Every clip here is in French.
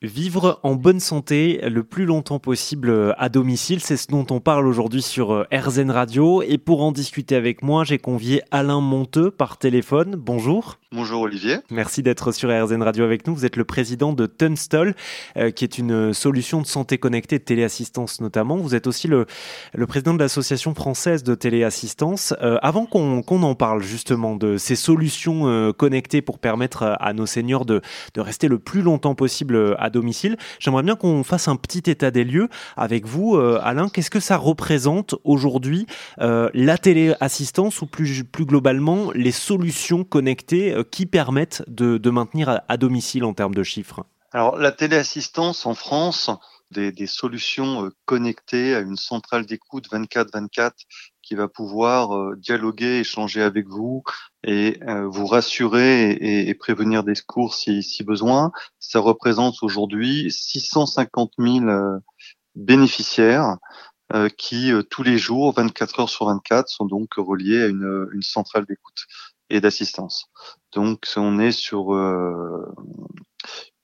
Vivre en bonne santé le plus longtemps possible à domicile, c'est ce dont on parle aujourd'hui sur euh, RZN Radio. Et pour en discuter avec moi, j'ai convié Alain Monteux par téléphone. Bonjour. Bonjour Olivier. Merci d'être sur RZN Radio avec nous. Vous êtes le président de Tunstall, euh, qui est une solution de santé connectée, de téléassistance notamment. Vous êtes aussi le, le président de l'Association française de téléassistance. Euh, avant qu'on en parle justement de ces solutions connectées pour permettre à nos seniors de, de rester le plus longtemps possible à domicile. J'aimerais bien qu'on fasse un petit état des lieux avec vous, euh, Alain. Qu'est-ce que ça représente aujourd'hui euh, la téléassistance ou plus, globalement les solutions connectées euh, qui permettent de, maintenir à, domicile en termes de chiffres? Alors la téléassistance en France, des, solutions connectées à une centrale d'écoute 24-24 qui va pouvoir euh, dialoguer, échanger avec vous et euh, vous rassurer et, prévenir des secours si, si besoin. Ça représente aujourd'hui 650 000 euh, bénéficiaires qui tous les jours, 24 heures sur 24, sont donc reliés à une, une centrale d'écoute et d'assistance. Donc on est sur une,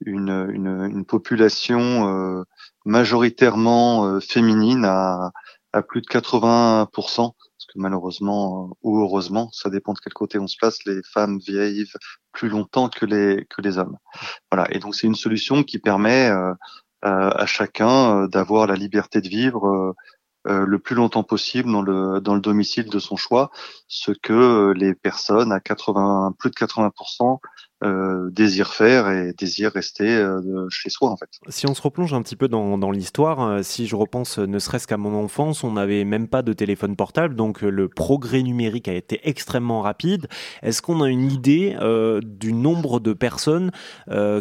une, une, population majoritairement féminine à, à plus de 80%, parce que malheureusement euh, ou heureusement, ça dépend de quel côté on se place, les femmes vieillissent plus longtemps que les que les hommes. Voilà, et donc c'est une solution qui permet euh, euh à chacun euh, d'avoir la liberté de vivre euh, le plus longtemps possible dans le dans le domicile de son choix, ce que les personnes à 80 plus de 80 euh, désire faire et désire rester euh, chez soi en fait. Si on se replonge un petit peu dans, dans l'histoire, euh, si je repense ne serait-ce qu'à mon enfance, on n'avait même pas de téléphone portable, donc le progrès numérique a été extrêmement rapide. Est-ce qu'on a une idée du nombre de personnes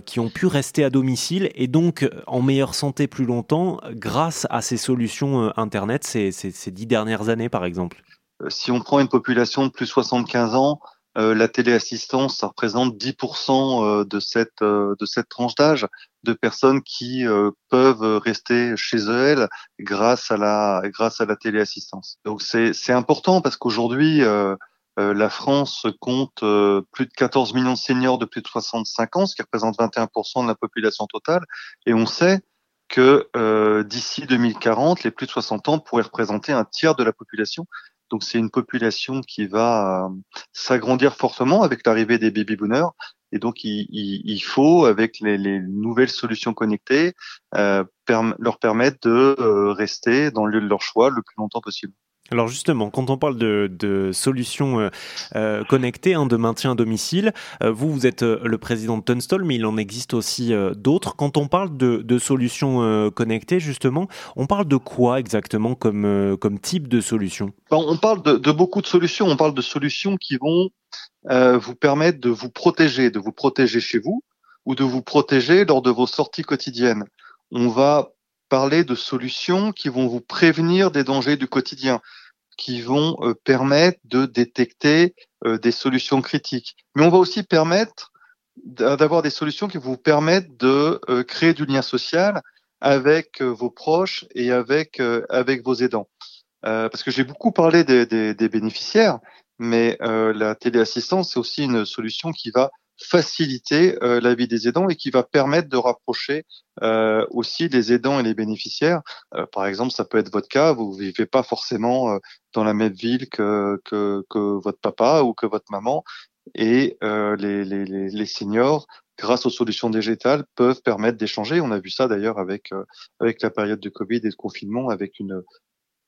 qui ont pu rester à domicile et donc en meilleure santé plus longtemps grâce à ces solutions Internet ces, ces, ces dix dernières années par exemple? Si on prend une population de plus de 75 ans, euh, la téléassistance, représente 10% euh, de cette euh, de cette tranche d'âge de personnes qui peuvent rester chez elles grâce à la téléassistance. Donc c'est important parce qu'aujourd'hui la France compte plus de 14 millions de seniors de plus de 65 ans, ce qui représente 21% de la population totale, et on sait que d'ici 2040, les plus de 60 ans pourraient représenter un tiers de la population donc c'est une population qui va euh, s'agrandir fortement avec l'arrivée des baby boomers. Et donc il, faut, avec les, nouvelles solutions connectées, euh, leur permettre de euh, rester dans le lieu de leur choix le plus longtemps possible. Alors justement, quand on parle de, solutions euh, euh, connectées, hein, de maintien à domicile, euh, vous, vous êtes le président de Tunstall, mais il en existe aussi d'autres. Quand on parle de, solutions connectées, justement, on parle de quoi exactement comme, type de solution? On parle de, de, beaucoup de solutions. On parle de solutions qui vont vous permettre de vous protéger, de vous protéger chez vous ou de vous protéger lors de vos sorties quotidiennes. On va parler de solutions qui vont vous prévenir des dangers du quotidien, qui vont euh, permettre de détecter euh, des solutions critiques. Mais on va aussi permettre d'avoir des solutions qui vous permettent de euh, créer du lien social avec vos proches et avec vos aidants. parce que j'ai beaucoup parlé des, des bénéficiaires, mais la téléassistance c'est aussi une solution qui va faciliter euh, la vie des aidants et qui va permettre de rapprocher euh, aussi les aidants et les bénéficiaires. Euh, par exemple, ça peut être votre cas, vous vivez pas forcément dans la même ville que, que, que, votre papa ou que votre maman, et les, les, les, seniors, grâce aux solutions digitales, peuvent permettre d'échanger. On a vu ça d'ailleurs avec, avec la période de Covid et de confinement, avec une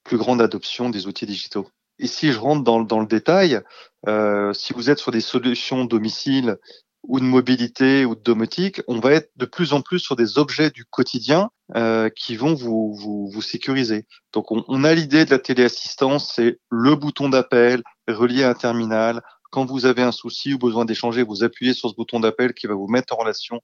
plus grande adoption des outils digitaux. Ici, je rentre dans, dans le détail. Euh, si vous êtes sur des solutions domicile ou de mobilité ou de domotique, on va être de plus en plus sur des objets du quotidien euh, qui vont vous, vous, vous, sécuriser. Donc, on, a l'idée de la téléassistance, c'est le bouton d'appel relié à un terminal. Quand vous avez un souci ou besoin d'échanger, vous appuyez sur ce bouton d'appel qui va vous mettre en relation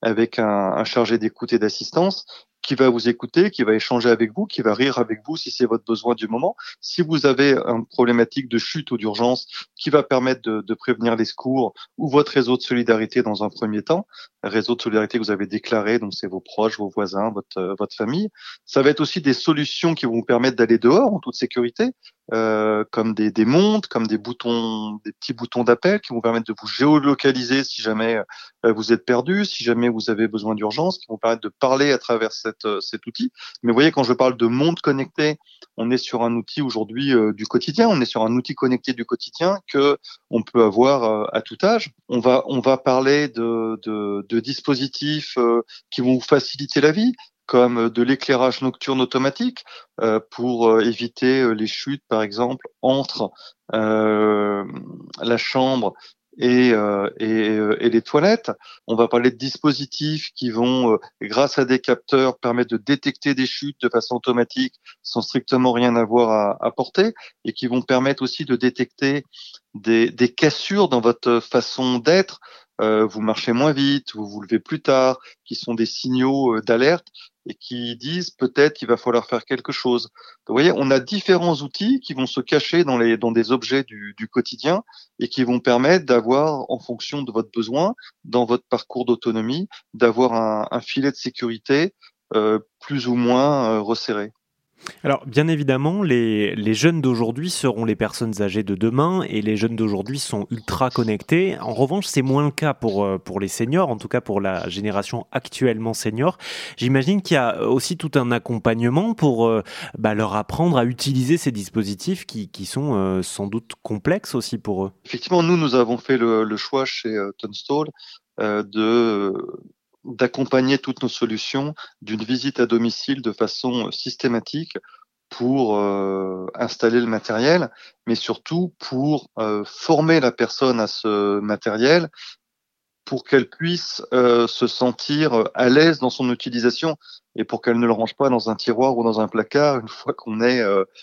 avec un chargé d'écoute et d'assistance qui va vous écouter, qui va échanger avec vous, qui va rire avec vous si c'est votre besoin du moment. Si vous avez une problématique de chute ou d'urgence, qui va permettre de, prévenir les secours ou votre réseau de solidarité dans un premier temps, réseau de solidarité que vous avez déclaré, donc c'est vos proches, vos voisins, votre, votre famille. Ça va être aussi des solutions qui vont vous permettre d'aller dehors en toute sécurité. Euh, comme des, des montres, comme des boutons, des petits boutons d'appel qui vont permettre de vous géolocaliser si jamais euh, vous êtes perdu, si jamais vous avez besoin d'urgence, qui vont permettre de parler à travers cette, euh, cet outil. Mais vous voyez, quand je parle de monde connecté, on est sur un outil aujourd'hui du quotidien, on est sur un outil connecté du quotidien que on peut avoir à tout âge. On va on va parler de, de, de dispositifs qui vont vous faciliter la vie comme de l'éclairage nocturne automatique euh, pour euh, éviter euh, les chutes, par exemple, entre la chambre et, et, les toilettes. On va parler de dispositifs qui vont, grâce à des capteurs, permettre de détecter des chutes de façon automatique sans strictement rien avoir à, à porter et qui vont permettre aussi de détecter des, des cassures dans votre façon d'être. Vous marchez moins vite, vous vous levez plus tard, qui sont des signaux d'alerte et qui disent peut-être qu'il va falloir faire quelque chose. vous voyez, on a différents outils qui vont se cacher dans, les, dans des objets du, du quotidien et qui vont permettre d'avoir, en fonction de votre besoin, dans votre parcours d'autonomie, d'avoir un, filet de sécurité euh, plus ou moins euh, resserré. Alors, bien évidemment, les, les jeunes d'aujourd'hui seront les personnes âgées de demain et les jeunes d'aujourd'hui sont ultra connectés. En revanche, c'est moins le cas pour, euh, pour les seniors, en tout cas pour la génération actuellement senior. J'imagine qu'il y a aussi tout un accompagnement pour euh, bah, leur apprendre à utiliser ces dispositifs qui, qui sont euh, sans doute complexes aussi pour eux. Effectivement, nous, nous avons fait le, le choix chez Tunstall de d'accompagner toutes nos solutions d'une visite à domicile de façon systématique pour euh, installer le matériel, mais surtout pour euh, former la personne à ce matériel pour qu'elle puisse euh, se sentir à l'aise dans son utilisation et pour qu'elle ne le range pas dans un tiroir ou dans un placard une fois qu'on est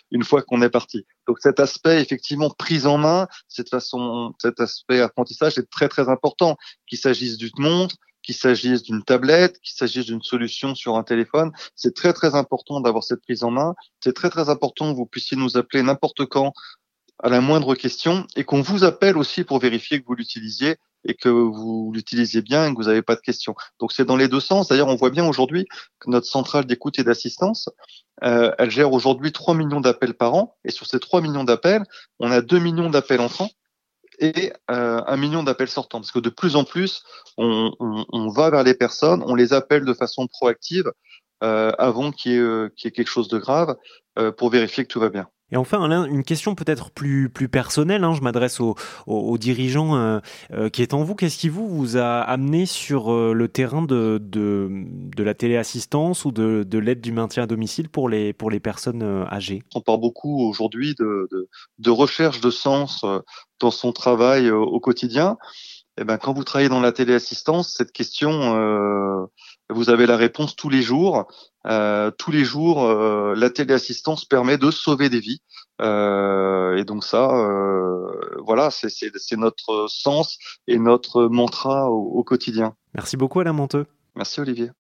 une fois qu'on est parti. Donc cet aspect effectivement prise en main, cette façon, cet aspect apprentissage est très très important, qu'il s'agisse d'une montre, qu'il s'agisse d'une tablette, qu'il s'agisse d'une solution sur un téléphone. C'est très très important d'avoir cette prise en main. C'est très très important que vous puissiez nous appeler n'importe quand à la moindre question et qu'on vous appelle aussi pour vérifier que vous l'utilisiez et que vous l'utilisiez bien et que vous n'avez pas de questions. Donc c'est dans les deux sens. D'ailleurs, on voit bien aujourd'hui que notre centrale d'écoute et d'assistance, euh, elle gère aujourd'hui 3 millions d'appels par an. Et sur ces 3 millions d'appels, on a 2 millions d'appels entrants et euh, un million d'appels sortants. Parce que de plus en plus, on, va vers les personnes, on les appelle de façon proactive euh, avant qu'il y, euh, qu y, ait quelque chose de grave pour vérifier que tout va bien. Et enfin, une question peut-être plus, plus personnelle, hein, je m'adresse aux au, au dirigeants euh, euh, qui est en vous. Qu'est-ce qui vous, vous a amené sur euh, le terrain de, de, de, la téléassistance ou de, de l'aide du maintien à domicile pour les, pour les personnes euh, âgées? On parle beaucoup aujourd'hui de, de, recherche de sens euh, dans son travail au quotidien. Eh ben, quand vous travaillez dans la téléassistance, cette question, vous avez la réponse tous les jours. Euh, tous les jours, euh, la téléassistance permet de sauver des vies. Euh, et donc ça, euh, voilà, c'est notre sens et notre mantra au, au quotidien. Merci beaucoup Alain Monteux. Merci Olivier.